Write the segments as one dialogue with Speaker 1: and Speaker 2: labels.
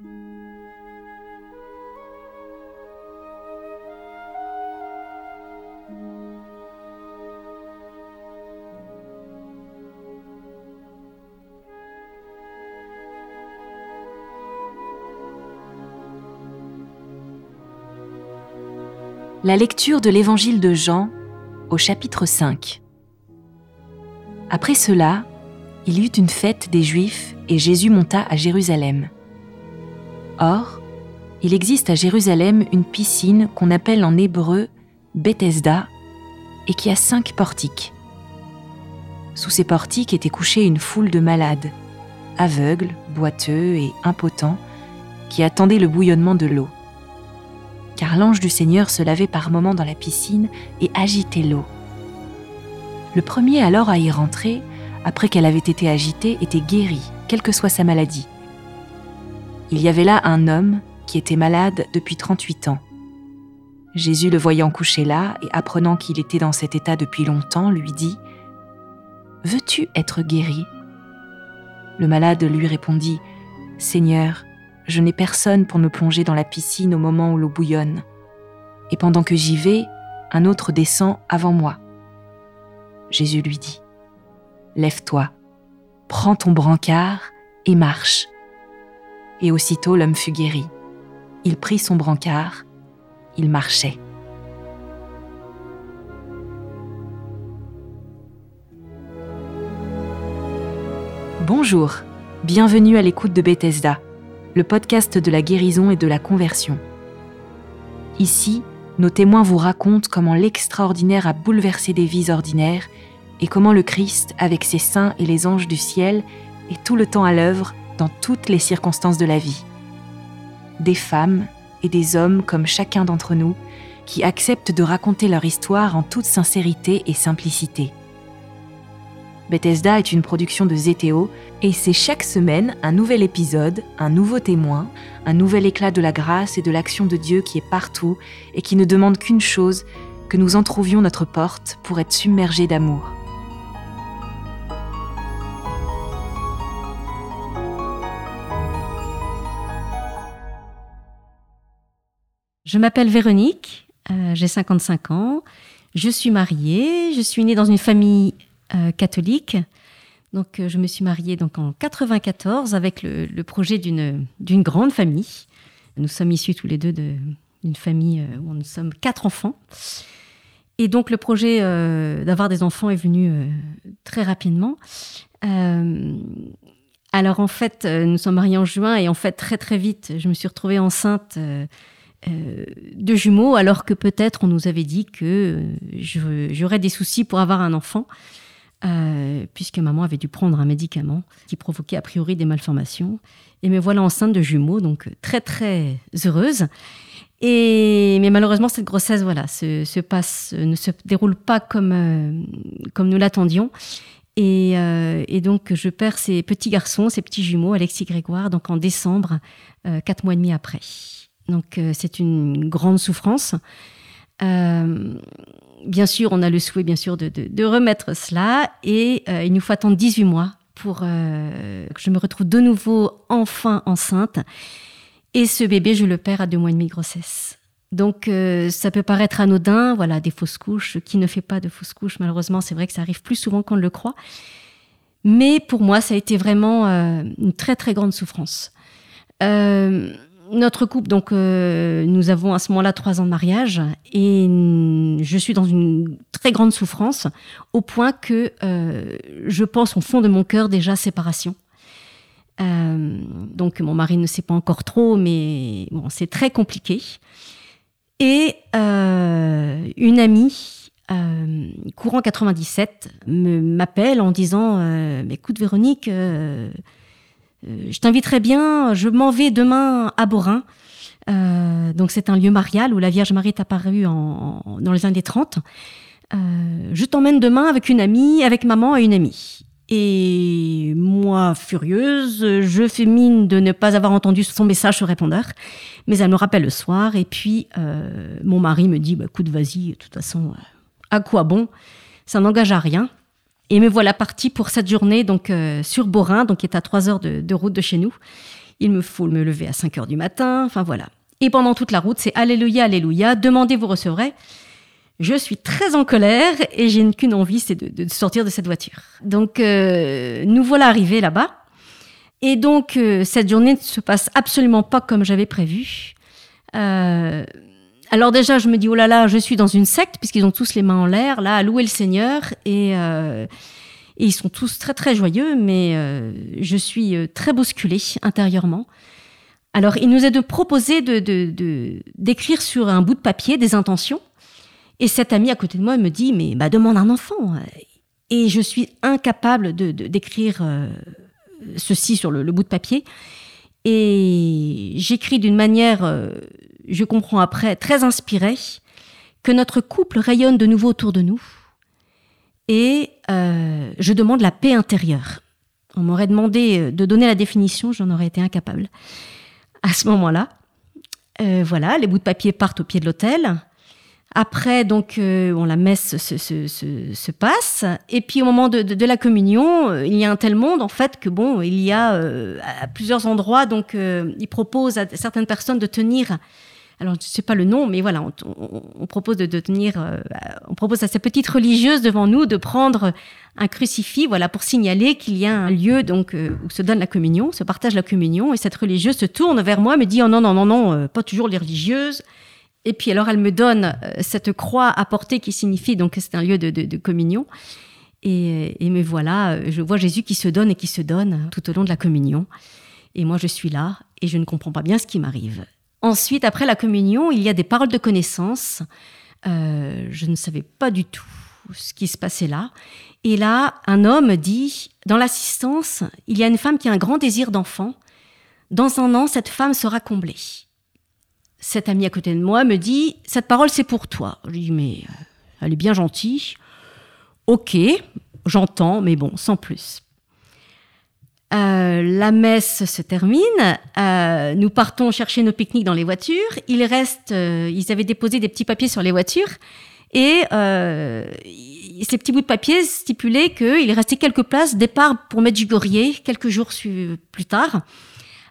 Speaker 1: La lecture de l'Évangile de Jean au chapitre 5. Après cela, il y eut une fête des Juifs et Jésus monta à Jérusalem. Or, il existe à Jérusalem une piscine qu'on appelle en hébreu Bethesda et qui a cinq portiques. Sous ces portiques était couchée une foule de malades, aveugles, boiteux et impotents, qui attendaient le bouillonnement de l'eau. Car l'ange du Seigneur se lavait par moments dans la piscine et agitait l'eau. Le premier alors à y rentrer, après qu'elle avait été agitée, était guéri, quelle que soit sa maladie. Il y avait là un homme qui était malade depuis 38 ans. Jésus, le voyant couché là et apprenant qu'il était dans cet état depuis longtemps, lui dit ⁇ Veux-tu être guéri ?⁇ Le malade lui répondit ⁇ Seigneur, je n'ai personne pour me plonger dans la piscine au moment où l'eau bouillonne. Et pendant que j'y vais, un autre descend avant moi. Jésus lui dit, Lève-toi, prends ton brancard et marche. Et aussitôt l'homme fut guéri. Il prit son brancard, il marchait. Bonjour, bienvenue à l'écoute de Bethesda, le podcast de la guérison et de la conversion. Ici, nos témoins vous racontent comment l'extraordinaire a bouleversé des vies ordinaires et comment le Christ, avec ses saints et les anges du ciel, est tout le temps à l'œuvre dans toutes les circonstances de la vie. Des femmes et des hommes comme chacun d'entre nous qui acceptent de raconter leur histoire en toute sincérité et simplicité. Bethesda est une production de Zétéo et c'est chaque semaine un nouvel épisode, un nouveau témoin, un nouvel éclat de la grâce et de l'action de Dieu qui est partout et qui ne demande qu'une chose, que nous entrouvions notre porte pour être submergés d'amour.
Speaker 2: Je m'appelle Véronique, euh, j'ai 55 ans, je suis mariée, je suis née dans une famille euh, catholique. Donc, euh, je me suis mariée donc en 94 avec le, projet d'une grande famille. Nous sommes issus tous les deux d'une famille où nous sommes quatre enfants. Et donc, le projet d'avoir des enfants est venu très rapidement. alors, en fait, nous sommes mariés en juin et en fait, très très vite, je me suis retrouvée enceinte euh, de jumeaux, alors que peut-être on nous avait dit que euh, j'aurais des soucis pour avoir un enfant, euh, puisque maman avait dû prendre un médicament qui provoquait a priori des malformations. Et me voilà enceinte de jumeaux, donc très très heureuse. Et mais malheureusement cette grossesse voilà se, passe ne se déroule pas comme comme nous l'attendions. Et, et, donc je perds ces petits garçons, ces petits jumeaux, Alexis Grégoire, donc en décembre, quatre mois et demi après. Donc euh, c'est une grande souffrance. Euh, bien sûr, on a le souhait, bien sûr, de, remettre cela. Et euh, il nous faut attendre 18 mois pour que je me retrouve de nouveau enfin enceinte. Et ce bébé, je le perds à deux mois et demi de grossesse. Donc ça peut paraître anodin, voilà, des fausses couches. Qui ne fait pas de fausses couches Malheureusement, c'est vrai que ça arrive plus souvent qu'on le croit. Mais pour moi, ça a été vraiment une très très grande souffrance. Euh, notre couple, donc, euh, nous avons à ce moment-là trois ans de mariage et je suis dans une très grande souffrance au point que euh, je pense au fond de mon cœur déjà séparation. Euh, donc, mon mari ne sait pas encore trop, mais bon, c'est très compliqué. Et une amie, courant 97, m'appelle en disant Écoute, Véronique, euh, je t'inviterai bien, je m'en vais demain à Borin. Euh, donc c'est un lieu marial où la Vierge Marie est apparue en, dans les années 30. Euh, je t'emmène demain avec une amie, avec maman et une amie. Et moi, furieuse, je fais mine de ne pas avoir entendu son message sur répondeur, mais elle me rappelle le soir. Et puis, mon mari me dit, bah, écoute, vas-y, de toute façon, à quoi bon? Ça n'engage à rien. Et me voilà partie pour cette journée donc euh, sur Borin, donc qui est à trois heures de, route de chez nous. Il me faut me lever à 5 heures du matin. Enfin voilà. Et pendant toute la route, c'est Alléluia, Alléluia, demandez, vous recevrez. Je suis très en colère et j'ai qu'une envie, c'est de, sortir de cette voiture. Donc, euh, nous voilà arrivés là-bas. Et donc, euh, cette journée ne se passe absolument pas comme j'avais prévu. Euh, alors déjà, je me dis, oh là là, je suis dans une secte, puisqu'ils ont tous les mains en l'air, là, à louer le Seigneur. Et, et ils sont tous très, très joyeux, mais je suis très bousculée intérieurement. Alors, il nous est de proposer de, d'écrire sur un bout de papier des intentions. Et cet ami à côté de moi me dit, mais bah, demande un enfant. Et je suis incapable de, d'écrire euh, ceci sur le, bout de papier. Et j'écris d'une manière, euh, je comprends après, très inspirée, que notre couple rayonne de nouveau autour de nous. Et euh, je demande la paix intérieure. On m'aurait demandé de donner la définition, j'en aurais été incapable à ce moment-là. Euh, voilà, les bouts de papier partent au pied de l'autel. Après, donc, euh, la messe se, passe. Et puis, au moment de, la communion, euh, il y a un tel monde, en fait, que bon, il y a à plusieurs endroits, donc, il propose à certaines personnes de tenir alors je ne sais pas le nom, mais voilà, on, propose de, euh, on propose à ces petites religieuses devant nous de prendre un crucifix, voilà, pour signaler qu'il y a un lieu donc euh, où se donne la communion, se partage la communion, et cette religieuse se tourne vers moi, me dit oh non non non non, euh, pas toujours les religieuses. Et puis alors elle me donne cette croix à porter qui signifie donc que c'est un lieu de, communion. Et, et, me voilà, je vois Jésus qui se donne et qui se donne tout au long de la communion. Et moi je suis là et je ne comprends pas bien ce qui m'arrive. Ensuite, après la communion, il y a des paroles de connaissance. Euh, je ne savais pas du tout ce qui se passait là. Et là, un homme dit, dans l'assistance, il y a une femme qui a un grand désir d'enfant. Dans un an, cette femme sera comblée. Cet ami à côté de moi me dit, cette parole, c'est pour toi. Je lui dis, mais euh, elle est bien gentille. Ok, j'entends, mais bon, sans plus. Euh, la messe se termine, euh, nous partons chercher nos pique-niques dans les voitures. Il reste, euh, ils avaient déposé des petits papiers sur les voitures et ces petits bouts de papier stipulaient qu'il restait quelques places départ pour Medjugorje quelques jours plus tard.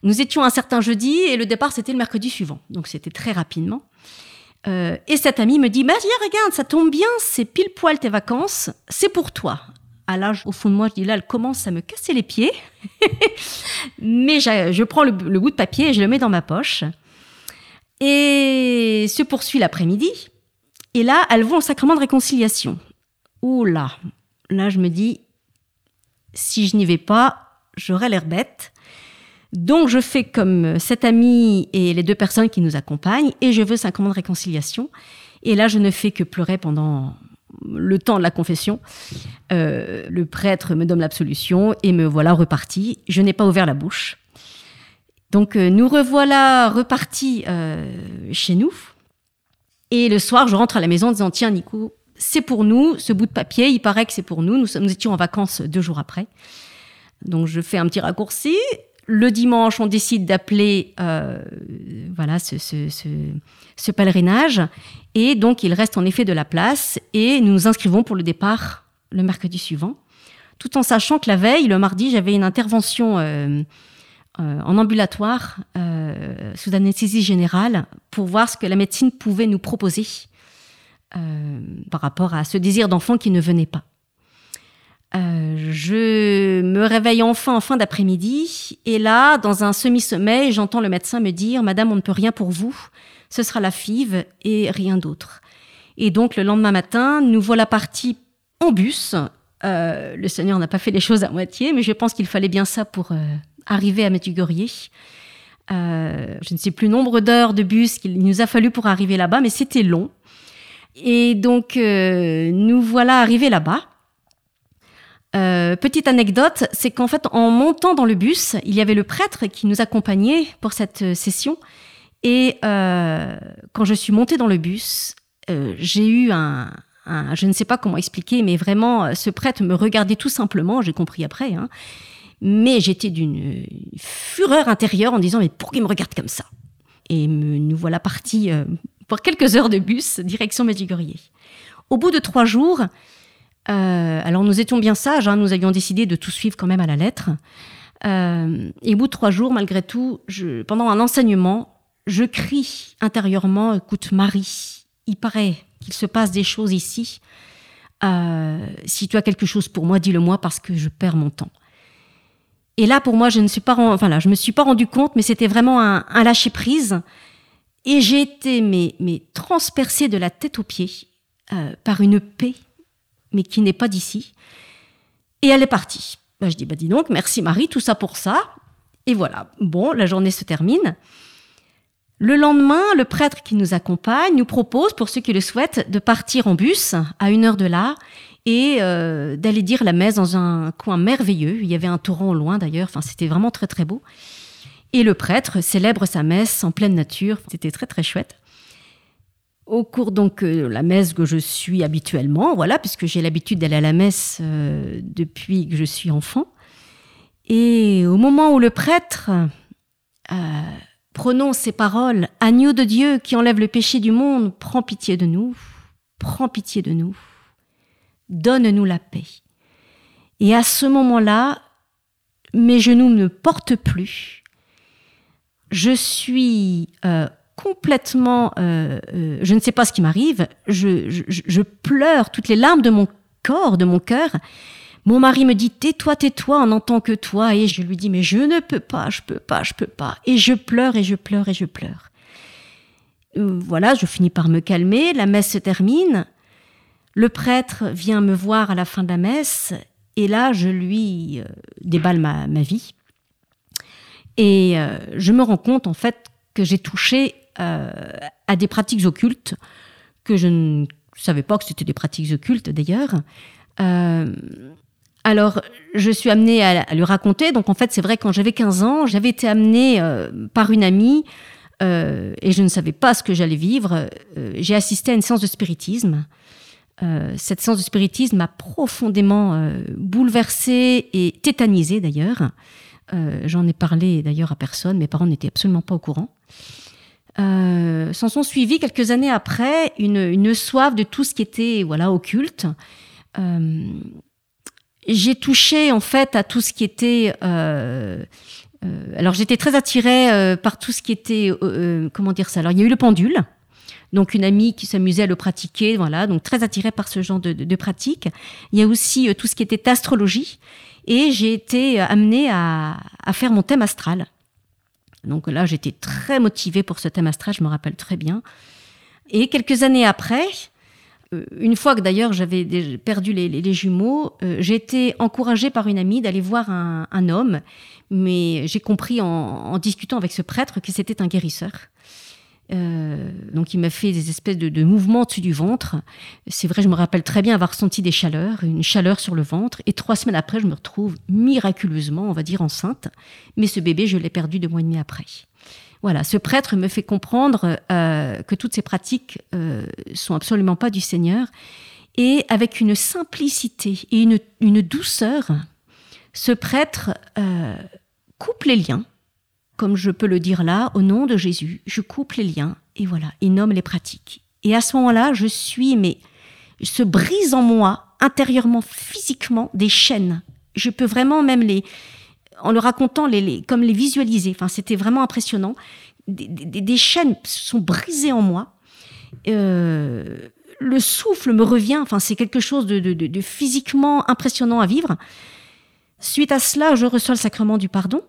Speaker 2: Nous étions un certain jeudi et le départ c'était le mercredi suivant, donc c'était très rapidement. et cet ami me dit, bah, regarde, ça tombe bien, c'est pile poil tes vacances, c'est pour toi à l'âge, au fond de moi, je dis là, elle commence à me casser les pieds. Mais je, prends le, bout de papier et je le mets dans ma poche. Et se poursuit l'après-midi. Et là, elles vont au sacrement de réconciliation. Ouh là, je me dis, si je n'y vais pas, j'aurai l'air bête. Donc, je fais comme cet ami et les deux personnes qui nous accompagnent, et je veux sacrement de réconciliation. Et là, je ne fais que pleurer pendant le temps de la confession, euh, le prêtre me donne l'absolution et me voilà reparti. Je n'ai pas ouvert la bouche. Donc euh, nous revoilà repartis euh, chez nous. Et le soir, je rentre à la maison en disant Tiens, Nico, c'est pour nous, ce bout de papier, il paraît que c'est pour nous. nous. Nous étions en vacances deux jours après. Donc je fais un petit raccourci. Le dimanche, on décide d'appeler voilà, ce, ce pèlerinage. Et donc, il reste en effet de la place et nous nous inscrivons pour le départ le mercredi suivant, tout en sachant que la veille, le mardi, j'avais une intervention euh, euh, en ambulatoire euh, sous anesthésie générale pour voir ce que la médecine pouvait nous proposer par rapport à ce désir d'enfant qui ne venait pas. Je me réveille enfin en fin d'après-midi et là, dans un semi-sommeil, j'entends le médecin me dire Madame, on ne peut rien pour vous ce sera la FIV et rien d'autre. Et donc le lendemain matin, nous voilà partis en bus. Euh, le Seigneur n'a pas fait les choses à moitié, mais je pense qu'il fallait bien ça pour euh, arriver à Medjugorje. Euh, je ne sais plus nombre d'heures de bus qu'il nous a fallu pour arriver là-bas, mais c'était long. Et donc nous voilà arrivés là-bas. Petite anecdote, c'est qu'en fait, en montant dans le bus, il y avait le prêtre qui nous accompagnait pour cette session. Et euh, quand je suis montée dans le bus, euh, j'ai eu un, je ne sais pas comment expliquer, mais vraiment, euh, ce prêtre me regardait tout simplement, j'ai compris après, hein, mais j'étais d'une fureur intérieure en disant, mais pourquoi il me regarde comme ça? Et nous voilà partis pour quelques heures de bus, direction Medjugorje. Au bout de trois jours, alors nous étions bien sages, hein, nous avions décidé de tout suivre quand même à la lettre. Euh, et au bout de trois jours, malgré tout, pendant un enseignement, je crie intérieurement, écoute Marie, il paraît qu'il se passe des choses ici. Euh, si tu as quelque chose pour moi, dis-le-moi parce que je perds mon temps. Et là, pour moi, je ne suis pas, je me suis pas rendu compte, mais c'était vraiment un, lâcher prise. Et j'ai été transpercée de la tête aux pieds euh, par une paix, mais qui n'est pas d'ici. Et elle est partie. Bah, je dis, bah dis donc, merci Marie, tout ça pour ça. Et voilà. Bon, la journée se termine. Le lendemain, le prêtre qui nous accompagne nous propose, pour ceux qui le souhaitent, de partir en bus à une heure de là et euh, d'aller dire la messe dans un coin merveilleux. Il y avait un torrent au loin d'ailleurs, enfin c'était vraiment très très beau. Et le prêtre célèbre sa messe en pleine nature, c'était très très chouette. Au cours donc de euh, la messe que je suis habituellement, voilà, puisque j'ai l'habitude d'aller à la messe euh, depuis que je suis enfant. Et au moment où le prêtre prononce ces paroles, Agneau de Dieu qui enlève le péché du monde, prends pitié de nous, prends pitié de nous donne-nous la paix. Et à ce moment-là, mes genoux ne portent plus. Je suis euh, complètement, euh, euh, je ne sais pas ce qui m'arrive. Je, pleure toutes les larmes de mon corps, de mon cœur. Mon mari me dit tais-toi, tais-toi, on n'entend que toi. Et je lui dis mais je ne peux pas, je peux pas, je peux pas. Et je pleure et je pleure et je pleure. Voilà, je finis par me calmer. La messe se termine. Le prêtre vient me voir à la fin de la messe et là, je lui euh, déballe ma, vie. Et euh, je me rends compte, en fait, que j'ai touché euh, à des pratiques occultes que je ne savais pas que c'était des pratiques occultes d'ailleurs. alors, je suis amenée à, lui raconter. Donc, en fait, c'est vrai, quand j'avais 15 ans, j'avais été amenée par une amie et je ne savais pas ce que j'allais vivre. j'ai assisté à une séance de spiritisme euh, cette séance de spiritisme m'a profondément euh, bouleversée et tétanisée d'ailleurs. Euh, j'en ai parlé d'ailleurs à personne, mes parents n'étaient absolument pas au courant. S'en sont suivis quelques années après une, une, soif de tout ce qui était voilà occulte. J'ai touché en fait à tout ce qui était alors j'étais très attirée par tout ce qui était comment dire ça? Alors il y a eu le pendule donc une amie qui s'amusait à le pratiquer, voilà, donc très attirée par ce genre de, de, pratique. Il y a aussi euh, tout ce qui était astrologie, et j'ai été euh, amenée à, à, faire mon thème astral. Donc là, j'étais très motivée pour ce thème astral, je me rappelle très bien. Et quelques années après, euh, une fois que d'ailleurs j'avais perdu les, jumeaux, j'ai été encouragée par une amie d'aller voir un, homme, mais j'ai compris en discutant avec ce prêtre que c'était un guérisseur. Euh, donc il m'a fait des espèces de, mouvements dessus du ventre. C'est vrai, je me rappelle très bien avoir senti des chaleurs, une chaleur sur le ventre. Et trois semaines après, je me retrouve miraculeusement, on va dire, enceinte. Mais ce bébé, je l'ai perdu deux mois et demi après. Voilà, ce prêtre me fait comprendre euh, que toutes ces pratiques euh, sont absolument pas du Seigneur. Et avec une simplicité et une, une douceur, ce prêtre euh, coupe les liens comme je peux le dire là, au nom de Jésus, je coupe les liens et voilà, il nomme les pratiques. Et à ce moment-là, je suis, mais se brise en moi, intérieurement, physiquement, des chaînes. Je peux vraiment même les, en le racontant, les, comme les visualiser. Enfin, c'était vraiment impressionnant. Des, chaînes sont brisées en moi. Euh, le souffle me revient. Enfin, c'est quelque chose de, de physiquement impressionnant à vivre. Suite à cela, je reçois le sacrement du pardon.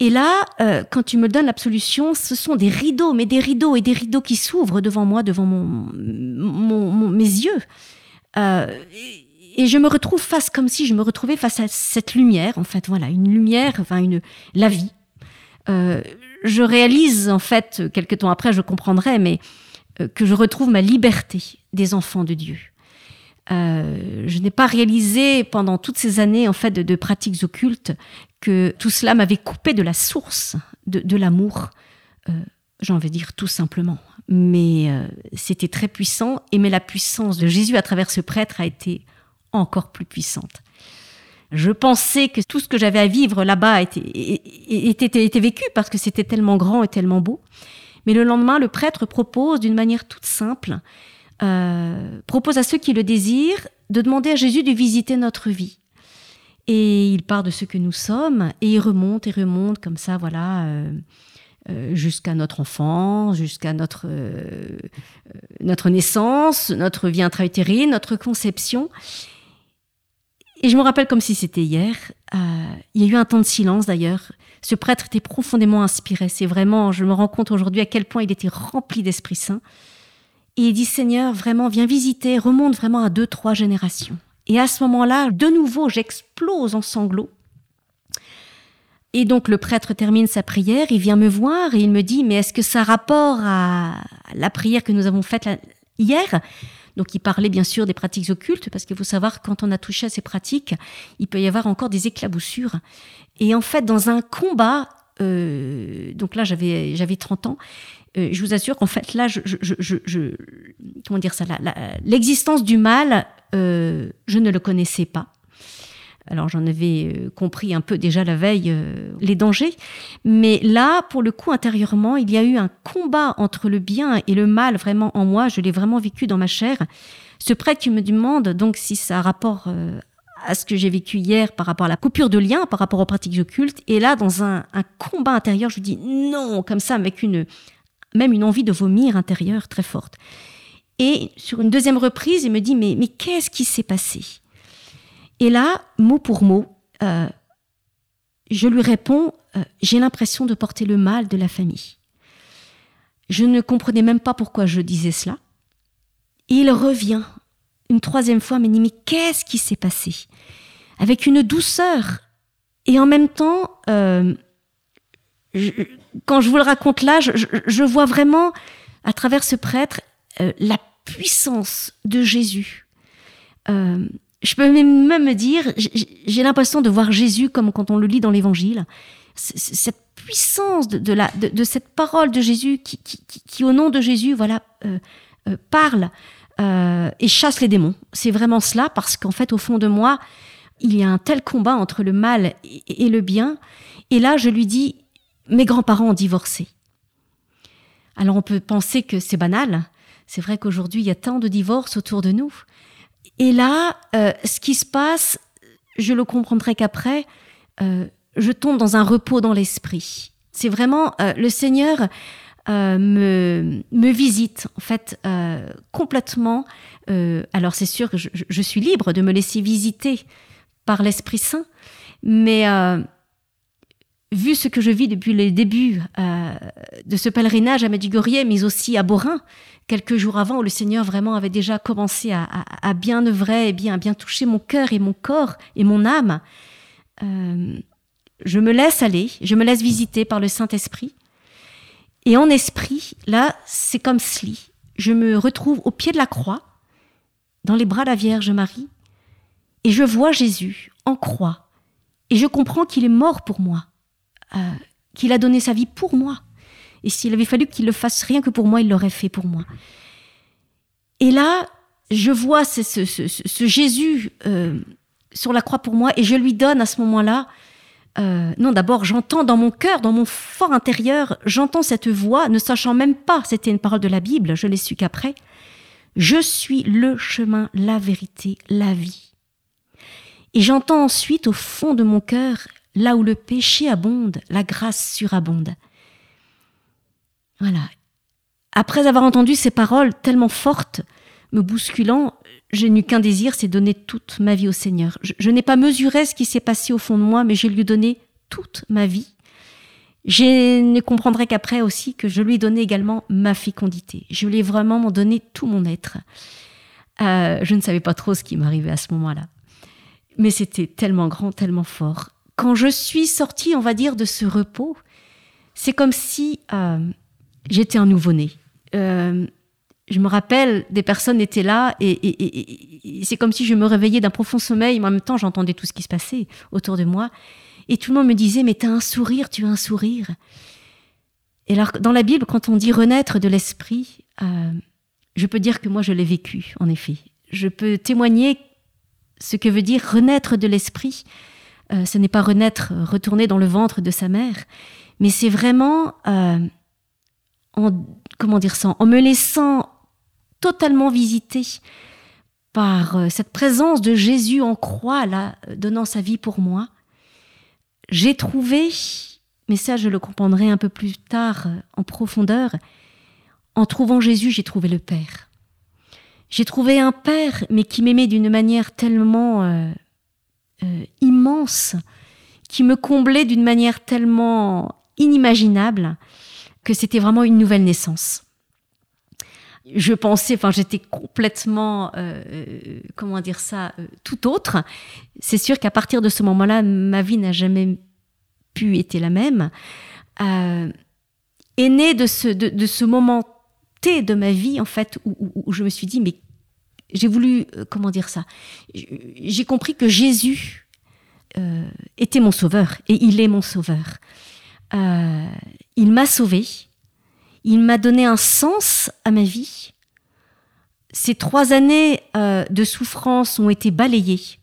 Speaker 2: Et là, euh, quand tu me donnes l'absolution, ce sont des rideaux, mais des rideaux et des rideaux qui s'ouvrent devant moi, devant mon, mes yeux. Euh, et je me retrouve face, comme si je me retrouvais face à cette lumière, en fait, voilà, une lumière, enfin, une, la vie. Euh, je réalise, en fait, quelques temps après, je comprendrai, mais que je retrouve ma liberté des enfants de Dieu. Euh, je n'ai pas réalisé pendant toutes ces années en fait de, pratiques occultes que tout cela m'avait coupé de la source de, l'amour. Euh, J'en vais dire tout simplement. Mais euh, c'était très puissant. Et mais la puissance de Jésus à travers ce prêtre a été encore plus puissante. Je pensais que tout ce que j'avais à vivre là-bas était, était vécu parce que c'était tellement grand et tellement beau. Mais le lendemain, le prêtre propose d'une manière toute simple euh, propose à ceux qui le désirent de demander à Jésus de visiter notre vie. Et il part de ce que nous sommes et il remonte et remonte comme ça, voilà, euh, euh, jusqu'à notre enfance, jusqu'à notre, notre naissance, notre vie intra-utérine, notre conception. Et je me rappelle comme si c'était hier. il y a eu un temps de silence d'ailleurs. Ce prêtre était profondément inspiré. C'est vraiment, je me rends compte aujourd'hui à quel point il était rempli d'Esprit Saint. Et il dit Seigneur, vraiment, viens visiter, remonte vraiment à deux, trois générations. Et à ce moment-là, de nouveau, j'explose en sanglots. Et donc le prêtre termine sa prière, il vient me voir et il me dit, mais est-ce que ça a rapport à la prière que nous avons faite hier? Donc il parlait bien sûr des pratiques occultes, parce qu'il faut savoir quand on a touché à ces pratiques, il peut y avoir encore des éclaboussures. Et en fait, dans un combat, euh, donc là j'avais j'avais 30 ans, euh, je vous assure qu'en fait là, je, comment dire ça, l'existence du mal, euh, je ne le connaissais pas. Alors j'en avais euh, compris un peu déjà la veille les dangers, mais là, pour le coup, intérieurement, il y a eu un combat entre le bien et le mal vraiment en moi. Je l'ai vraiment vécu dans ma chair. Ce prêtre me demande donc si ça a rapport à ce que j'ai vécu hier par rapport à la coupure de lien, par rapport aux pratiques occultes, et là, dans un, combat intérieur, je dis non, comme ça, avec une même une envie de vomir intérieure très forte. Et sur une deuxième reprise, il me dit, mais, mais qu'est-ce qui s'est passé? Et là, mot pour mot, euh, je lui réponds, euh, j'ai l'impression de porter le mal de la famille. Je ne comprenais même pas pourquoi je disais cela. Et il revient une troisième fois, me dit, mais qu'est-ce qui s'est passé? Avec une douceur. Et en même temps, euh, quand je vous le raconte là, je, vois vraiment à travers ce prêtre euh, la puissance de Jésus. Euh, je peux même me dire, j'ai l'impression de voir Jésus comme quand on le lit dans l'Évangile. Cette puissance de, la, de, cette parole de Jésus qui, qui, au nom de Jésus, voilà, euh, parle et chasse les démons. C'est vraiment cela parce qu'en fait, au fond de moi, il y a un tel combat entre le mal et le bien. Et là, je lui dis, mes grands-parents ont divorcé. Alors on peut penser que c'est banal. C'est vrai qu'aujourd'hui, il y a tant de divorces autour de nous. Et là, euh, ce qui se passe, je le comprendrai qu'après, euh, je tombe dans un repos dans l'esprit. C'est vraiment euh, le Seigneur me, me visite, en fait, complètement. alors c'est sûr que je, je, suis libre de me laisser visiter par l'Esprit Saint, mais vu ce que je vis depuis les débuts euh, de ce pèlerinage à Medjugorje, mais aussi à Borin, quelques jours avant, où le Seigneur vraiment avait déjà commencé à, bien œuvrer et bien, à bien toucher mon cœur et mon corps et mon âme, euh, je me laisse aller, je me laisse visiter par le Saint-Esprit. Et en esprit, là, c'est comme cela. Je me retrouve au pied de la croix, dans les bras de la Vierge Marie, et je vois Jésus en croix. Et je comprends qu'il est mort pour moi euh, qu'il a donné sa vie pour moi. Et s'il avait fallu qu'il le fasse rien que pour moi, il l'aurait fait pour moi. Et là, je vois ce, Jésus euh, sur la croix pour moi et je lui donne à ce moment-là, euh, non d'abord j'entends dans mon cœur, dans mon fort intérieur, j'entends cette voix, ne sachant même pas, c'était une parole de la Bible, je l'ai su qu'après, je suis le chemin, la vérité, la vie. Et j'entends ensuite au fond de mon cœur, Là où le péché abonde, la grâce surabonde. Voilà. Après avoir entendu ces paroles tellement fortes, me bousculant, je n'eus qu'un désir, c'est donner toute ma vie au Seigneur. Je, n'ai pas mesuré ce qui s'est passé au fond de moi, mais je lui ai donné toute ma vie. Je ne comprendrai qu'après aussi que je lui ai donné également ma fécondité. Je lui ai vraiment donné tout mon être. Euh, je ne savais pas trop ce qui m'arrivait à ce moment-là. Mais c'était tellement grand, tellement fort quand je suis sortie, on va dire, de ce repos, c'est comme si euh, j'étais un nouveau-né. Euh, je me rappelle, des personnes étaient là et, c'est comme si je me réveillais d'un profond sommeil, mais en même temps j'entendais tout ce qui se passait autour de moi. Et tout le monde me disait, mais tu as un sourire, tu as un sourire. Et alors, dans la Bible, quand on dit renaître de l'esprit, euh, je peux dire que moi je l'ai vécu, en effet. Je peux témoigner ce que veut dire renaître de l'esprit. Euh, ce n'est pas renaître, retourner dans le ventre de sa mère, mais c'est vraiment euh, en comment dire ça, en me laissant totalement visiter par euh, cette présence de Jésus en croix, là, donnant sa vie pour moi, j'ai trouvé, mais ça je le comprendrai un peu plus tard en profondeur, en trouvant Jésus, j'ai trouvé le Père. J'ai trouvé un Père, mais qui m'aimait d'une manière tellement euh, qui me comblait d'une manière tellement inimaginable, que c'était vraiment une nouvelle naissance je pensais, enfin, j'étais complètement, euh, euh, comment dire ça, euh, tout autre. C'est sûr qu'à partir de ce moment-là, ma vie n'a jamais pu être la même. est né de ce, de, ce moment T de ma vie, en fait, où, je me suis dit, mais j'ai voulu, comment dire ça, j'ai compris que Jésus était mon sauveur, et il est mon sauveur. il m'a sauvé il m'a donné un sens à ma vie. Ces trois années euh, de souffrance ont été balayées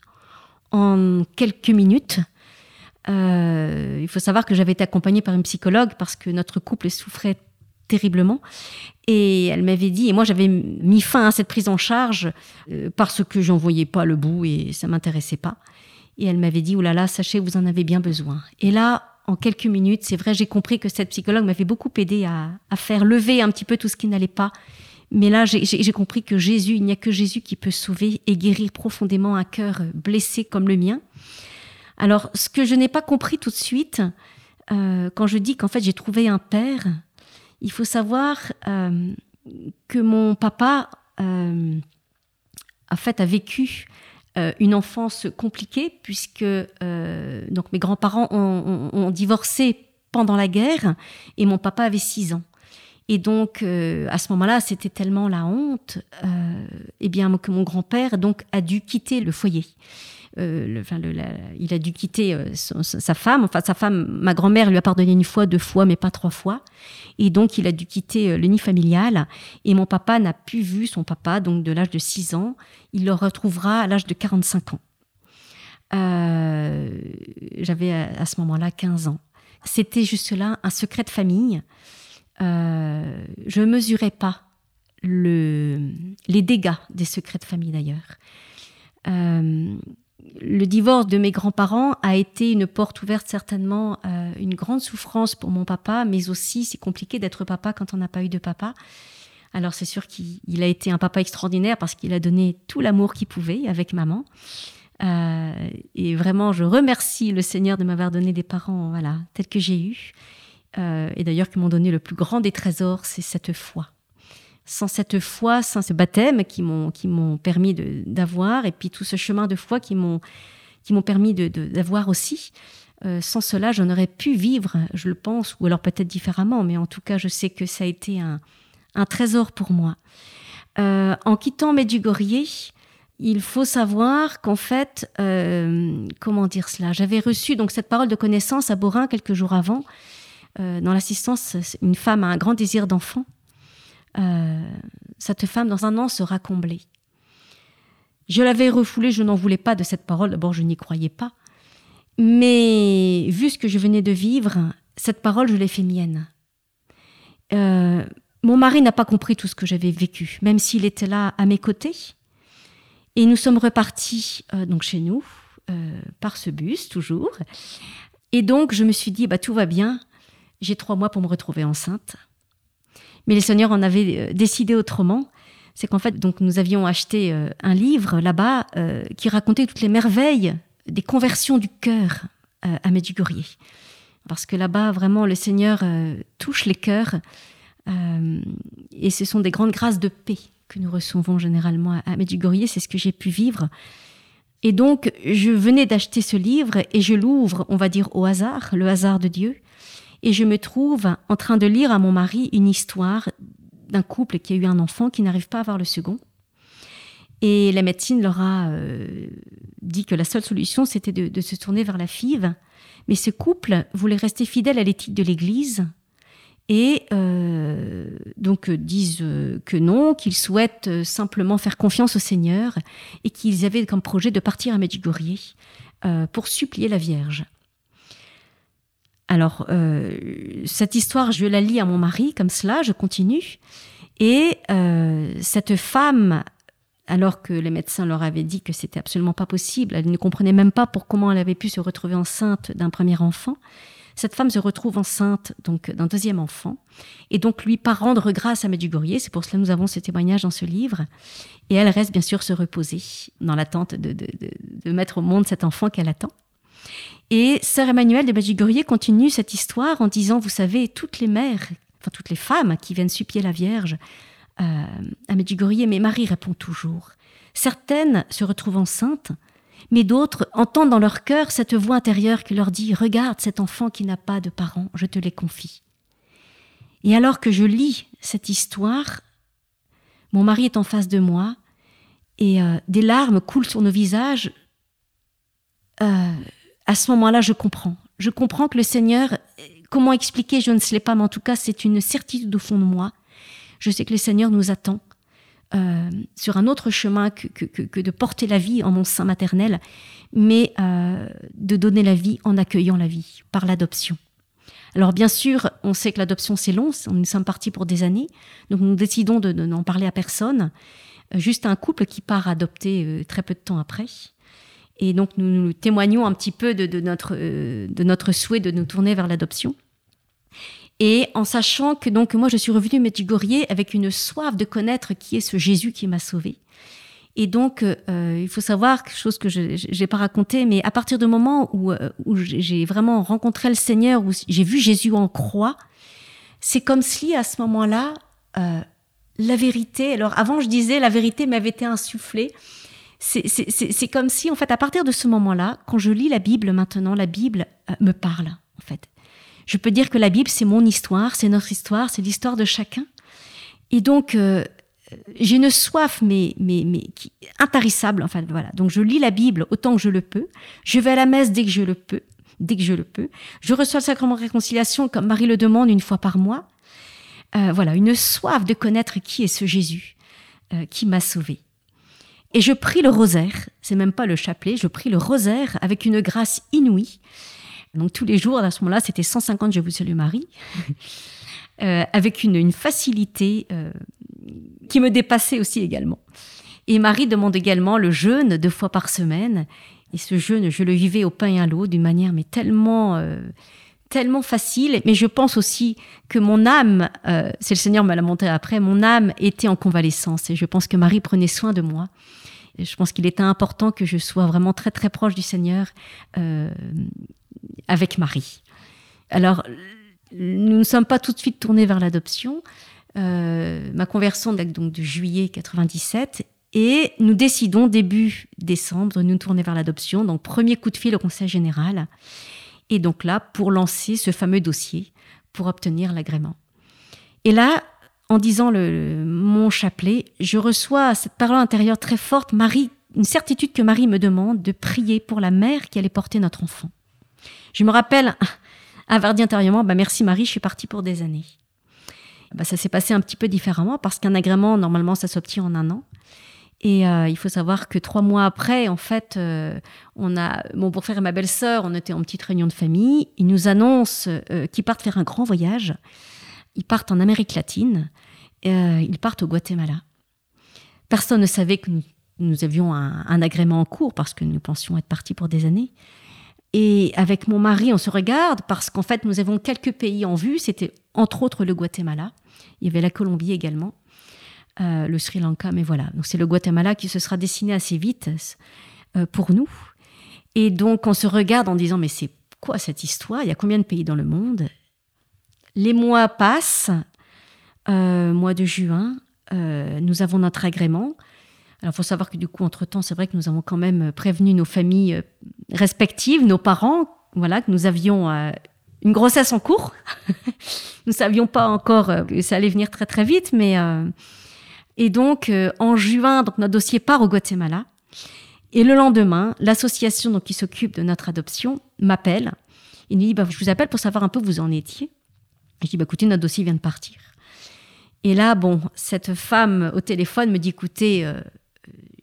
Speaker 2: en quelques minutes. Euh, il faut savoir que j'avais été accompagnée par une psychologue parce que notre couple souffrait terriblement. Et elle m'avait dit, et moi j'avais mis fin à cette prise en charge euh, parce que j'en voyais pas le bout et ça m'intéressait pas. Et elle m'avait dit, oulala, là là, sachez, vous en avez bien besoin. Et là, en quelques minutes. C'est vrai, j'ai compris que cette psychologue m'avait beaucoup aidé à, faire lever un petit peu tout ce qui n'allait pas. Mais là, j'ai compris que Jésus, il n'y a que Jésus qui peut sauver et guérir profondément un cœur blessé comme le mien. Alors, ce que je n'ai pas compris tout de suite, euh, quand je dis qu'en fait j'ai trouvé un père, il faut savoir euh, que mon papa, euh, en fait, a vécu euh, une enfance compliquée puisque euh, donc mes grands-parents ont, divorcé pendant la guerre et mon papa avait 6 ans. Et donc euh, à ce moment-là, c'était tellement la honte, eh bien que mon grand-père donc a dû quitter le foyer. Euh, il a dû quitter euh, sa femme. Enfin, sa femme, ma grand-mère lui a pardonné une fois, deux fois, mais pas trois fois. Et donc, il a dû quitter euh, le nid familial. Et mon papa n'a plus vu son papa, donc de l'âge de 6 ans. Il le retrouvera à l'âge de 45 ans. J'avais à, ce moment-là 15 ans. C'était juste là un secret de famille. je ne mesurais pas le, les dégâts des secrets de famille d'ailleurs le divorce de mes grands-parents a été une porte ouverte certainement à une grande souffrance pour mon papa, mais aussi c'est compliqué d'être papa quand on n'a pas eu de papa. Alors c'est sûr qu'il a été un papa extraordinaire parce qu'il a donné tout l'amour qu'il pouvait avec maman. Euh, et vraiment, je remercie le Seigneur de m'avoir donné des parents voilà, tels que j'ai eu. Euh, et d'ailleurs, qui m'ont donné le plus grand des trésors, c'est cette foi sans cette foi, sans ce baptême qui m'ont qui m'ont permis d'avoir, et puis tout ce chemin de foi qui m'ont qui m'ont permis d'avoir aussi. Euh, sans cela, je n'aurais pu vivre, je le pense, ou alors peut-être différemment, mais en tout cas, je sais que ça a été un, un trésor pour moi. Euh, en quittant Medjugorje, il faut savoir qu'en fait, euh, comment dire cela J'avais reçu donc cette parole de connaissance à Borin quelques jours avant. dans l'assistance, une femme a un grand désir d'enfant euh, cette femme dans un an sera comblée. Je l'avais refoulée, je n'en voulais pas de cette parole, d'abord je n'y croyais pas. Mais vu ce que je venais de vivre, cette parole, je l'ai fait mienne. Euh, mon mari n'a pas compris tout ce que j'avais vécu, même s'il était là à mes côtés. Et nous sommes repartis euh, donc chez nous, par ce bus toujours. Et donc je me suis dit, bah, tout va bien, j'ai trois mois pour me retrouver enceinte. Mais les seigneurs en avaient euh, décidé autrement. C'est qu'en fait, donc, nous avions acheté euh, un livre là-bas euh, qui racontait toutes les merveilles des conversions du cœur à Medjugorje. Parce que là-bas, vraiment, le Seigneur touche les cœurs. et ce sont des grandes grâces de paix que nous recevons généralement à Medjugorje. C'est ce que j'ai pu vivre. Et donc, je venais d'acheter ce livre et je l'ouvre, on va dire, au hasard, le hasard de Dieu et je me trouve en train de lire à mon mari une histoire d'un couple qui a eu un enfant qui n'arrive pas à avoir le second. Et la médecine leur a euh, dit que la seule solution, c'était de, se tourner vers la FIV. Mais ce couple voulait rester fidèle à l'éthique de l'Église et euh, donc disent que non, qu'ils souhaitent simplement faire confiance au Seigneur et qu'ils avaient comme projet de partir à Medjugorje euh, pour supplier la Vierge. Alors, euh, cette histoire, je la lis à mon mari, comme cela, je continue. Et euh, cette femme alors que les médecins leur avaient dit que c'était absolument pas possible. Elle ne comprenait même pas pour comment elle avait pu se retrouver enceinte d'un premier enfant. Cette femme se retrouve enceinte donc d'un deuxième enfant et donc lui part rendre grâce à Medjugorje. C'est pour cela que nous avons ce témoignage dans ce livre. Et elle reste bien sûr se reposer dans l'attente de, de, mettre au monde cet enfant qu'elle attend. Et sœur Emmanuelle de Medjugorje continue cette histoire en disant, vous savez, toutes les mères, enfin toutes les femmes qui viennent supplier la Vierge euh, à Medjugorje, mais Marie répond toujours. Certaines se retrouvent enceintes mais d'autres entendent dans leur cœur cette voix intérieure qui leur dit Regarde cet enfant qui n'a pas de parents, je te les confie. Et alors que je lis cette histoire, mon mari est en face de moi et euh, des larmes coulent sur nos visages. Euh, à ce moment-là, je comprends. Je comprends que le Seigneur, comment expliquer, je ne sais pas, mais en tout cas, c'est une certitude au fond de moi. Je sais que le Seigneur nous attend euh, sur un autre chemin que, de porter la vie en mon sein maternel, mais euh, de donner la vie en accueillant la vie, par l'adoption. Alors bien sûr, on sait que l'adoption c'est long, nous sommes partis pour des années, donc nous décidons de, n'en parler à personne, euh, juste un couple qui part adopter très peu de temps après. Et donc nous, nous témoignons un petit peu de, notre, de notre souhait de nous tourner vers l'adoption. Et en sachant que donc moi je suis revenue Medjugorje avec une soif de connaître qui est ce Jésus qui m'a sauvée. Et donc, euh, il faut savoir quelque chose que je n'ai pas raconté, mais à partir du moment où, euh, où j'ai vraiment rencontré le Seigneur, où j'ai vu Jésus en croix, c'est comme si à ce moment-là, euh, la vérité, alors avant je disais la vérité m'avait été insufflée, c'est comme si en fait à partir de ce moment-là, quand je lis la Bible maintenant, la Bible me parle en fait je peux dire que la Bible, c'est mon histoire, c'est notre histoire, c'est l'histoire de chacun. Et donc, euh, j'ai une soif, mais, mais, mais qui, intarissable. Enfin, voilà. Donc, je lis la Bible autant que je le peux. Je vais à la messe dès que je le peux. Dès que je le peux. Je reçois le sacrement de réconciliation comme Marie le demande une fois par mois. Euh, voilà, une soif de connaître qui est ce Jésus euh, qui m'a sauvé. Et je prie le rosaire, c'est même pas le chapelet, je prie le rosaire avec une grâce inouïe. Donc tous les jours, à ce moment-là, c'était 150 Je vous salue Marie, euh, avec une, facilité euh, qui me dépassait aussi également. Et Marie demande également le jeûne deux fois par semaine. Et ce jeûne, je le vivais au pain et à l'eau d'une manière mais tellement, euh, tellement facile. Mais je pense aussi que mon âme, c'est le Seigneur me l'a montré après, mon âme était en convalescence. Et je pense que Marie prenait soin de moi. Je pense qu'il était important que je sois vraiment très très proche du Seigneur avec Marie. Alors, nous ne sommes pas tout de suite tournés vers l'adoption. Euh, ma conversion date donc de juillet 97 et nous décidons début décembre de nous tourner vers l'adoption. Donc, premier coup de fil au Conseil général. Et donc là, pour lancer ce fameux dossier pour obtenir l'agrément. Et là, en disant le, mon chapelet, je reçois cette parole intérieure très forte, Marie, une certitude que Marie me demande de prier pour la mère qui allait porter notre enfant. Je me rappelle avoir dit intérieurement, bah merci Marie, je suis partie pour des années. Bah, ça s'est passé un petit peu différemment parce qu'un agrément, normalement, ça s'obtient en un an. Et euh, il faut savoir que trois mois après, en fait, euh, on a mon beau-frère et ma belle-sœur, on était en petite réunion de famille. Ils nous annoncent euh, qu'ils partent faire un grand voyage. Ils partent en Amérique latine. ils partent au Guatemala. Personne ne savait que nous, avions un, un, agrément en cours parce que nous pensions être partis pour des années. Et avec mon mari, on se regarde parce qu'en fait, nous avons quelques pays en vue. C'était entre autres le Guatemala. Il y avait la Colombie également, euh, le Sri Lanka, mais voilà. Donc c'est le Guatemala qui se sera dessiné assez vite euh, pour nous. Et donc on se regarde en disant mais c'est quoi cette histoire? Il y a combien de pays dans le monde? Les mois passent. Euh, mois de juin, nous avons notre agrément. Alors, il faut savoir que du coup, entre-temps, c'est vrai que nous avons quand même prévenu nos familles euh, respectives, nos parents, voilà, que nous avions euh, une grossesse en cours. nous ne savions pas encore euh, que ça allait venir très très vite, mais et donc en juin, donc notre dossier part au Guatemala. Et le lendemain, l'association donc qui s'occupe de notre adoption m'appelle. Il me dit bah, je vous appelle pour savoir un peu où vous en étiez. Je dis bah, écoutez, notre dossier vient de partir. Et là, bon, cette femme au téléphone me dit écoutez,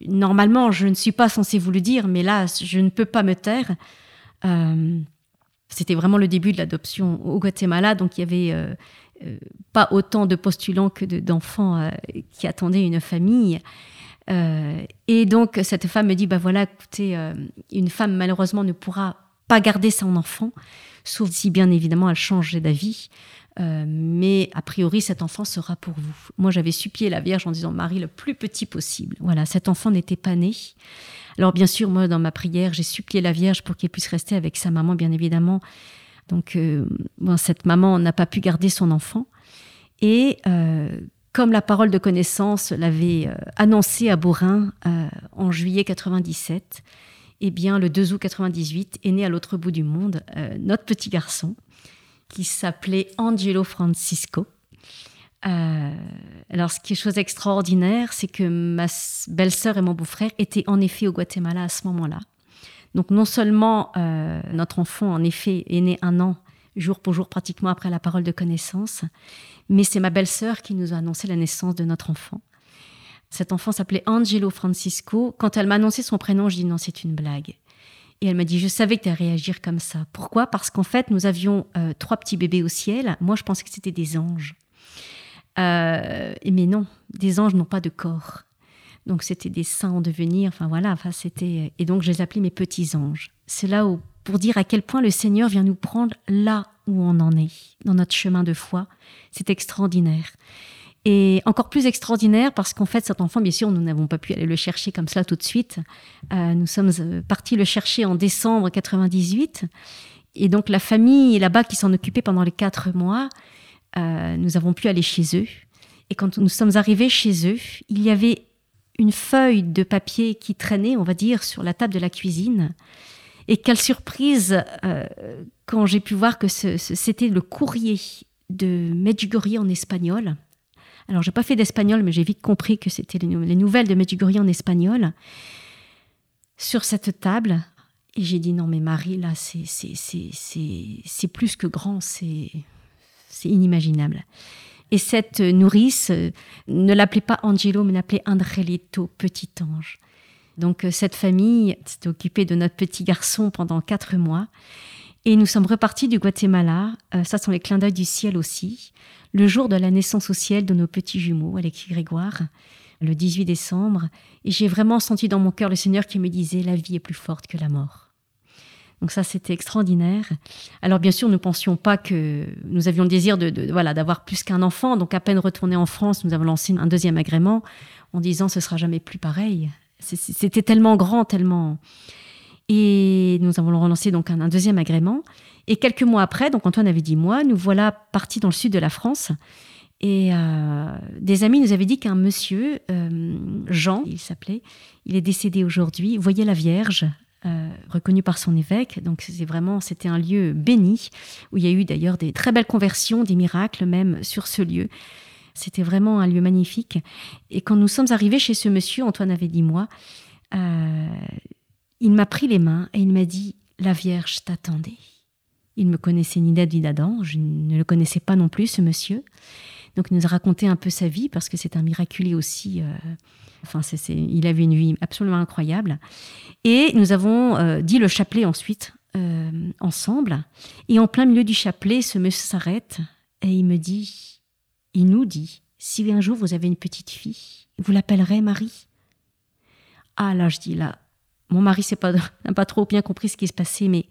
Speaker 2: normalement, je ne suis pas censée vous le dire, mais là, je ne peux pas me taire. Euh, c'était vraiment le début de l'adoption au Guatemala, donc il y avait euh, euh, pas autant de postulants que d'enfants qui attendaient une famille. et donc cette femme me dit, bah voilà, écoutez, une femme malheureusement ne pourra pas garder son enfant, sauf si bien évidemment elle change d'avis. Euh, mais a priori, cet enfant sera pour vous. Moi, j'avais supplié la Vierge en disant Marie le plus petit possible. Voilà, cet enfant n'était pas né. Alors, bien sûr, moi, dans ma prière, j'ai supplié la Vierge pour qu'elle puisse rester avec sa maman, bien évidemment. Donc, euh, cette maman n'a pas pu garder son enfant. Et euh, comme la parole de connaissance l'avait annoncé à Bourrin en juillet 97, eh bien, le 2 août 98 est né à l'autre bout du monde notre petit garçon qui s'appelait Angelo Francisco. Euh, alors, ce qui est chose extraordinaire, c'est que ma belle-sœur et mon beau-frère étaient en effet au Guatemala à ce moment-là. Donc, non seulement euh, notre enfant, en effet, est né un an, jour pour jour, pratiquement après la parole de connaissance, mais c'est ma belle-sœur qui nous a annoncé la naissance de notre enfant. Cet enfant s'appelait Angelo Francisco. Quand elle m'a annoncé son prénom, je dis non, c'est une blague. Et elle m'a dit, je savais que tu allais réagir comme ça. Pourquoi? Parce qu'en fait, nous avions euh, trois petits bébés au ciel. Moi, je pensais que c'était des anges. Euh, mais non, des anges n'ont pas de corps. Donc, c'était des saints en devenir. Enfin, voilà. Enfin, c'était... Et donc, je les appelais mes petits anges. C'est là où, pour dire à quel point le Seigneur vient nous prendre là où on en est, dans notre chemin de foi. C'est extraordinaire. Et encore plus extraordinaire parce qu'en fait, cet enfant, bien sûr, nous n'avons pas pu aller le chercher comme cela tout de suite. Euh, nous sommes euh, partis le chercher en décembre 98. Et donc, la famille là-bas qui s'en occupait pendant les quatre mois, euh, nous avons pu aller chez eux. Et quand nous sommes arrivés chez eux, il y avait une feuille de papier qui traînait, on va dire, sur la table de la cuisine. Et quelle surprise quand j'ai pu voir que c'était le courrier de Medjugorje en espagnol alors, j'ai pas fait d'espagnol, mais j'ai vite compris que c'était les, nouvelles de Medjugorje en espagnol sur cette table. Et j'ai dit non, mais Marie, là, c'est plus que grand, c'est inimaginable. Et cette nourrice euh, ne l'appelait pas Angelo, mais l'appelait Andrelito, petit ange. Donc euh, cette famille s'est occupée de notre petit garçon pendant quatre mois. Et nous sommes repartis du Guatemala. Euh, ça sont les clins d'œil du ciel aussi le jour de la naissance au ciel de nos petits jumeaux, Alexis Grégoire, le 18 décembre, et j'ai vraiment senti dans mon cœur le Seigneur qui me disait La vie est plus forte que la mort. Donc ça, c'était extraordinaire. Alors bien sûr, nous ne pensions pas que nous avions le désir de, voilà d'avoir plus qu'un enfant. Donc à peine retourné en France, nous avons lancé un deuxième agrément en disant ce sera jamais plus pareil. C'était tellement grand, tellement. Et nous avons relancé donc un deuxième agrément. Et quelques mois après, donc Antoine avait dit moi, nous voilà partis dans le sud de la France. Et euh, des amis nous avaient dit qu'un monsieur, euh, Jean, il s'appelait, il est décédé aujourd'hui, voyait la Vierge, euh, reconnue par son évêque. Donc c'est vraiment, c'était un lieu béni, où il y a eu d'ailleurs des très belles conversions, des miracles même sur ce lieu. C'était vraiment un lieu magnifique. Et quand nous sommes arrivés chez ce monsieur, Antoine avait dit moi, il m'a pris les mains et il m'a dit, la Vierge t'attendait. Il me connaissait ni ni d'Adam, je ne le connaissais pas non plus, ce monsieur. Donc il nous a raconté un peu sa vie, parce que c'est un miraculé aussi. Euh, enfin, il avait une vie absolument incroyable. Et nous avons euh, dit le chapelet ensuite, euh, ensemble. Et en plein milieu du chapelet, ce monsieur s'arrête et il me dit, il nous dit, si un jour vous avez une petite fille, vous l'appellerez Marie Ah là, je dis là, mon mari n'a pas trop bien compris ce qui se passait, mais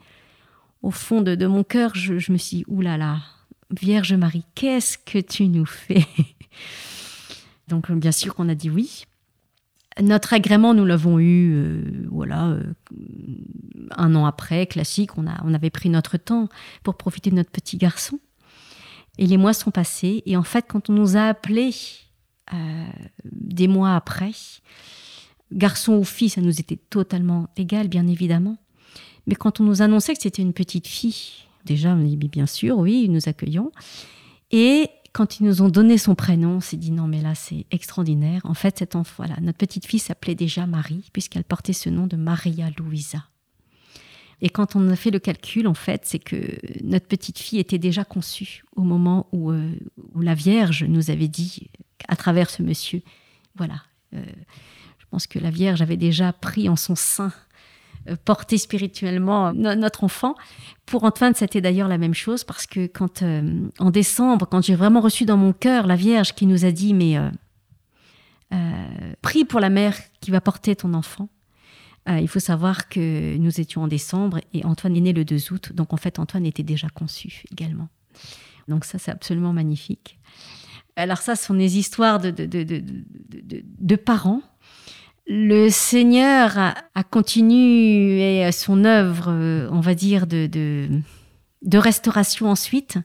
Speaker 2: au fond de, mon cœur, je, me suis dit, oulala, là Vierge Marie, qu'est-ce que tu nous fais? Donc bien sûr qu'on a dit oui. Notre agrément, nous l'avons eu, euh, voilà, euh, un an après, classique. On, a, on avait pris notre temps pour profiter de notre petit garçon. Et les mois sont passés. Et en fait, quand on nous a appelés euh, des mois après, garçon ou fille, ça nous était totalement égal, bien évidemment. Mais quand on nous annonçait que c'était une petite fille, déjà, on dit bien sûr, oui, nous accueillons. Et quand ils nous ont donné son prénom, on s'est dit non, mais là, c'est extraordinaire. En fait, cette enfant, voilà, notre petite fille s'appelait déjà Marie, puisqu'elle portait ce nom de Maria Luisa. Et quand on a fait le calcul, en fait, c'est que notre petite fille était déjà conçue au moment où, euh, la Vierge nous avait dit, à travers ce monsieur, voilà, euh, pense que la Vierge avait déjà pris en son sein euh, porter spirituellement notre enfant. Pour Antoine, c'était d'ailleurs la même chose parce que quand euh, en décembre, quand j'ai vraiment reçu dans mon cœur la Vierge qui nous a dit mais euh, prie pour la mère qui va porter ton enfant. il faut savoir que nous étions en décembre et Antoine est né le 2 août, donc en fait Antoine était déjà conçu également. Donc ça c'est absolument magnifique. Alors ça, ce sont des histoires de, parents. Le Seigneur a, continué son œuvre, on va dire, de, restauration ensuite.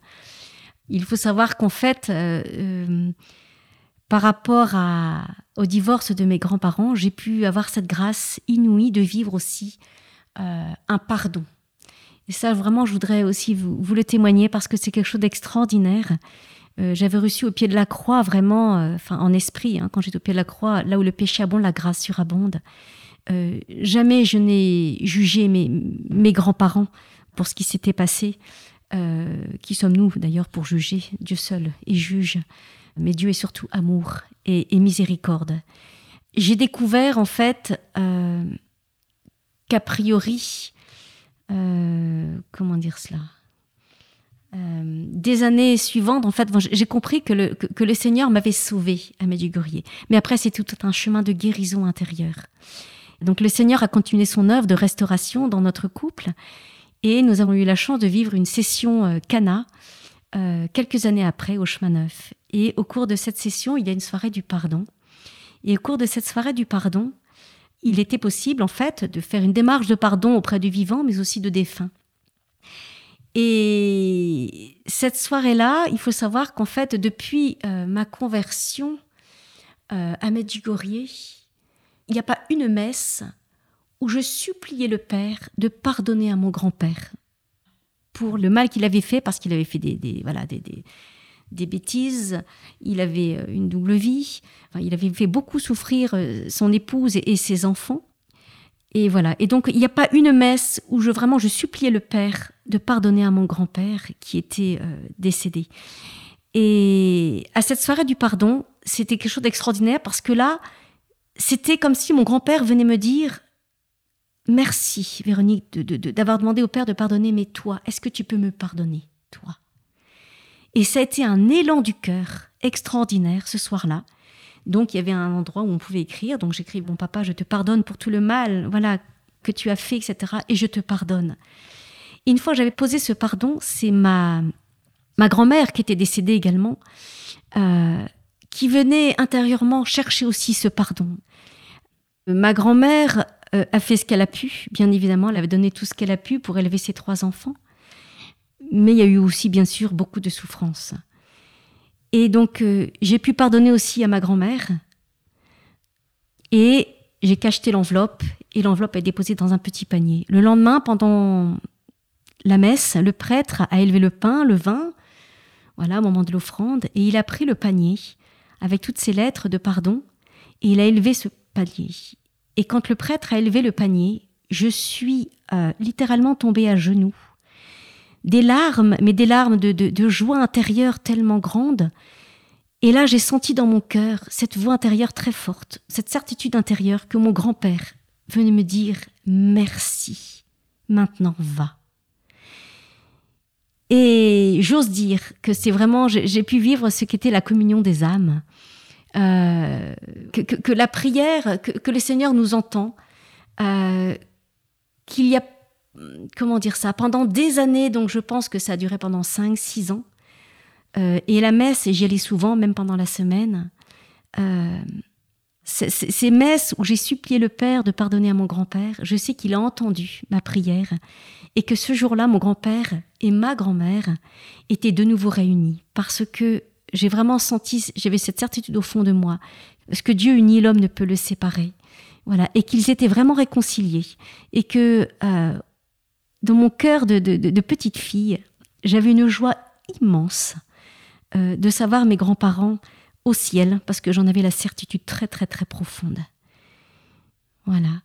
Speaker 2: Il faut savoir qu'en fait, euh, euh, par rapport au divorce de mes grands-parents, j'ai pu avoir cette grâce inouïe de vivre aussi euh, un pardon. Et ça, vraiment, je voudrais aussi vous le témoigner parce que c'est quelque chose d'extraordinaire. Euh, j'avais reçu au pied de la croix vraiment, euh, enfin en esprit, hein, quand j'étais au pied de la croix, là où le péché abonde, la grâce surabonde. Euh, jamais je n'ai jugé mes, mes grands-parents pour ce qui s'était passé. qui sommes-nous d'ailleurs pour juger Dieu seul est juge, mais Dieu est surtout amour et, et miséricorde. J'ai découvert en fait qu'a priori, comment dire cela? Euh, des années suivantes, en fait, j'ai compris que le, Seigneur m'avait sauvé à Medjugorje. Mais après, c'est tout un chemin de guérison intérieure. Donc le Seigneur a continué son œuvre de restauration dans notre couple et nous avons eu la chance de vivre une session euh, Cana euh, quelques années après au chemin neuf. Et au cours de cette session, il y a une soirée du pardon. Et au cours de cette soirée du pardon, il était possible en fait de faire une démarche de pardon auprès du vivant, mais aussi de défunt. Et cette soirée-là, il faut savoir qu'en fait, depuis euh, ma conversion euh, à Medjugorje, il n'y a pas une messe où je suppliais le Père de pardonner à mon grand-père pour le mal qu'il avait fait, parce qu'il avait fait des, voilà, des, des, bêtises, il avait euh, une double vie, il avait fait beaucoup souffrir son épouse et ses enfants. Et voilà. Et donc, il n'y a pas une messe où je vraiment je suppliais le Père de pardonner à mon grand-père qui était euh, décédé. Et à cette soirée du pardon, c'était quelque chose d'extraordinaire parce que là, c'était comme si mon grand-père venait me dire Merci, Véronique, d'avoir demandé au Père de pardonner, mais toi, est-ce que tu peux me pardonner, toi? Et ça a été un élan du cœur extraordinaire ce soir-là. Donc il y avait un endroit où on pouvait écrire. Donc j'écris Bon papa, je te pardonne pour tout le mal, voilà que tu as fait, etc. Et je te pardonne. une fois j'avais posé ce pardon, c'est ma ma grand-mère qui était décédée également, euh, qui venait intérieurement chercher aussi ce pardon. Ma grand-mère euh, a fait ce qu'elle a pu, bien évidemment, elle avait donné tout ce qu'elle a pu pour élever ses trois enfants. Mais il y a eu aussi, bien sûr, beaucoup de souffrances. Et donc, euh, j'ai pu pardonner aussi à ma grand-mère. Et j'ai cacheté l'enveloppe, et l'enveloppe est déposée dans un petit panier. Le lendemain, pendant la messe, le prêtre a élevé le pain, le vin, voilà, au moment de l'offrande, et il a pris le panier avec toutes ses lettres de pardon, et il a élevé ce panier. Et quand le prêtre a élevé le panier, je suis euh, littéralement tombée à genoux des larmes, mais des larmes de, joie intérieure tellement grande. Et là, j'ai senti dans mon cœur cette voix intérieure très forte, cette certitude intérieure que mon grand-père venait me dire merci, maintenant va. Et j'ose dire que c'est vraiment, j'ai pu vivre ce qu'était la communion des âmes, euh, que, la prière, que, le Seigneur nous entend, euh, qu'il y a comment dire ça, pendant des années, donc je pense que ça a duré pendant 5-6 ans. Euh, et la messe, j'y allais souvent, même pendant la semaine. Euh, ces messes où j'ai supplié le Père de pardonner à mon grand-père, je sais qu'il a entendu ma prière et que ce jour-là, mon grand-père et ma grand-mère étaient de nouveau réunis parce que j'ai vraiment senti, j'avais cette certitude au fond de moi, parce que Dieu unit l'homme ne peut le séparer. Voilà, et qu'ils étaient vraiment réconciliés et que euh, dans mon cœur de, petite fille, j'avais une joie immense euh, de savoir mes grands-parents au ciel, parce que j'en avais la certitude très très très profonde. Voilà.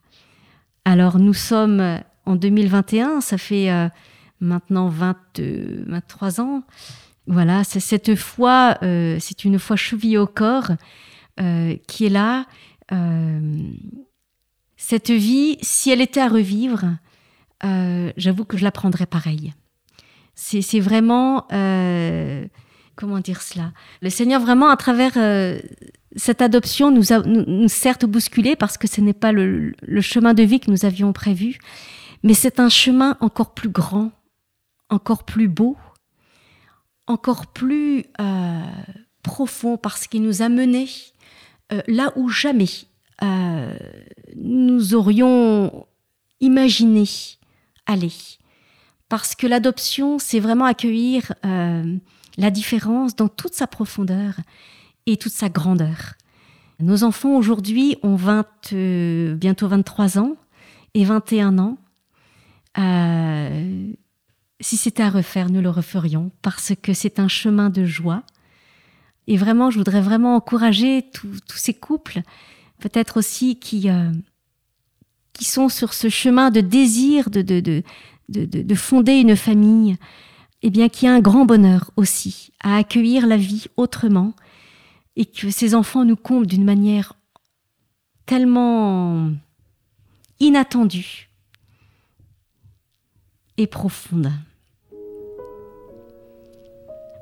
Speaker 2: Alors nous sommes en 2021, ça fait euh, maintenant 20, 23 ans. Voilà, c'est cette foi, euh, c'est une foi chevillée au corps qui est là. cette vie, si elle était à revivre, euh, j'avoue que je la prendrais pareil. C'est vraiment, euh, comment dire cela? Le Seigneur vraiment à travers euh, cette adoption nous a nous, certes bousculé parce que ce n'est pas le, chemin de vie que nous avions prévu, mais c'est un chemin encore plus grand, encore plus beau, encore plus euh, profond parce qu'il nous a menés là où jamais nous aurions imaginé Parce que l'adoption, c'est vraiment accueillir la différence dans toute sa profondeur et toute sa grandeur. Nos enfants aujourd'hui ont 20, euh, bientôt 23 ans et 21 ans. Euh, si c'était à refaire, nous le referions parce que c'est un chemin de joie. Et vraiment, je voudrais vraiment encourager tous ces couples, peut-être aussi qui, euh, qui sont sur ce chemin de désir de, de, de, de, fonder une famille, eh bien, qui a un grand bonheur aussi à accueillir la vie autrement et que ces enfants nous comblent d'une manière tellement inattendue et profonde.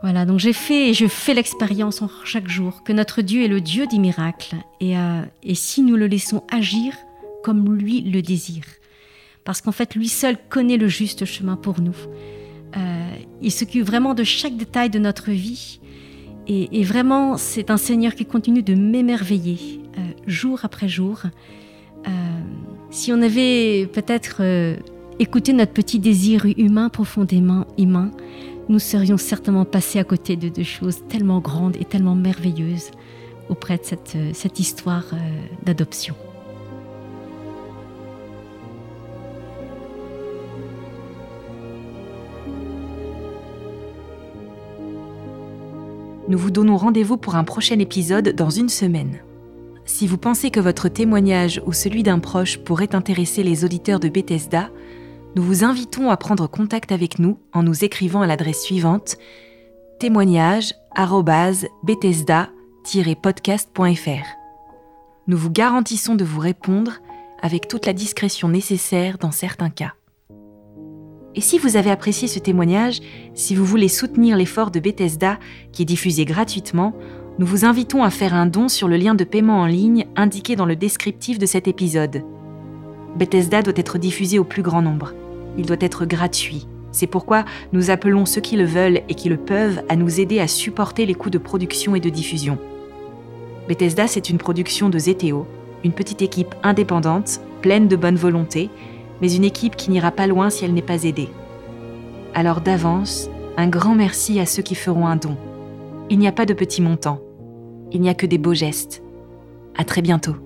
Speaker 2: Voilà, donc j'ai fait et je fais l'expérience chaque jour que notre Dieu est le Dieu des miracles et, euh, et si nous le laissons agir comme lui le désire. Parce qu'en fait, lui seul connaît le juste chemin pour nous. Euh, il s'occupe vraiment de chaque détail de notre vie et, vraiment, c'est un Seigneur qui continue de m'émerveiller euh, jour après jour. Euh, si on avait peut-être écouté notre petit désir humain profondément humain, nous serions certainement passés à côté de, de choses tellement grandes et tellement merveilleuses auprès de cette, cette histoire d'adoption.
Speaker 1: Nous vous donnons rendez-vous pour un prochain épisode dans une semaine. Si vous pensez que votre témoignage ou celui d'un proche pourrait intéresser les auditeurs de Bethesda, nous vous invitons à prendre contact avec nous en nous écrivant à l'adresse suivante témoignage@bethesda-podcast.fr. Nous vous garantissons de vous répondre avec toute la discrétion nécessaire dans certains cas. Et si vous avez apprécié ce témoignage, si vous voulez soutenir l'effort de Bethesda, qui est diffusé gratuitement, nous vous invitons à faire un don sur le lien de paiement en ligne indiqué dans le descriptif de cet épisode. Bethesda doit être diffusé au plus grand nombre. Il doit être gratuit. C'est pourquoi nous appelons ceux qui le veulent et qui le peuvent à nous aider à supporter les coûts de production et de diffusion. Bethesda, c'est une production de Zeteo, une petite équipe indépendante, pleine de bonne volonté, mais une équipe qui n'ira pas loin si elle n'est pas aidée. Alors d'avance, un grand merci à ceux qui feront un don. Il n'y a pas de petits montants. Il n'y a que des beaux gestes. À très bientôt.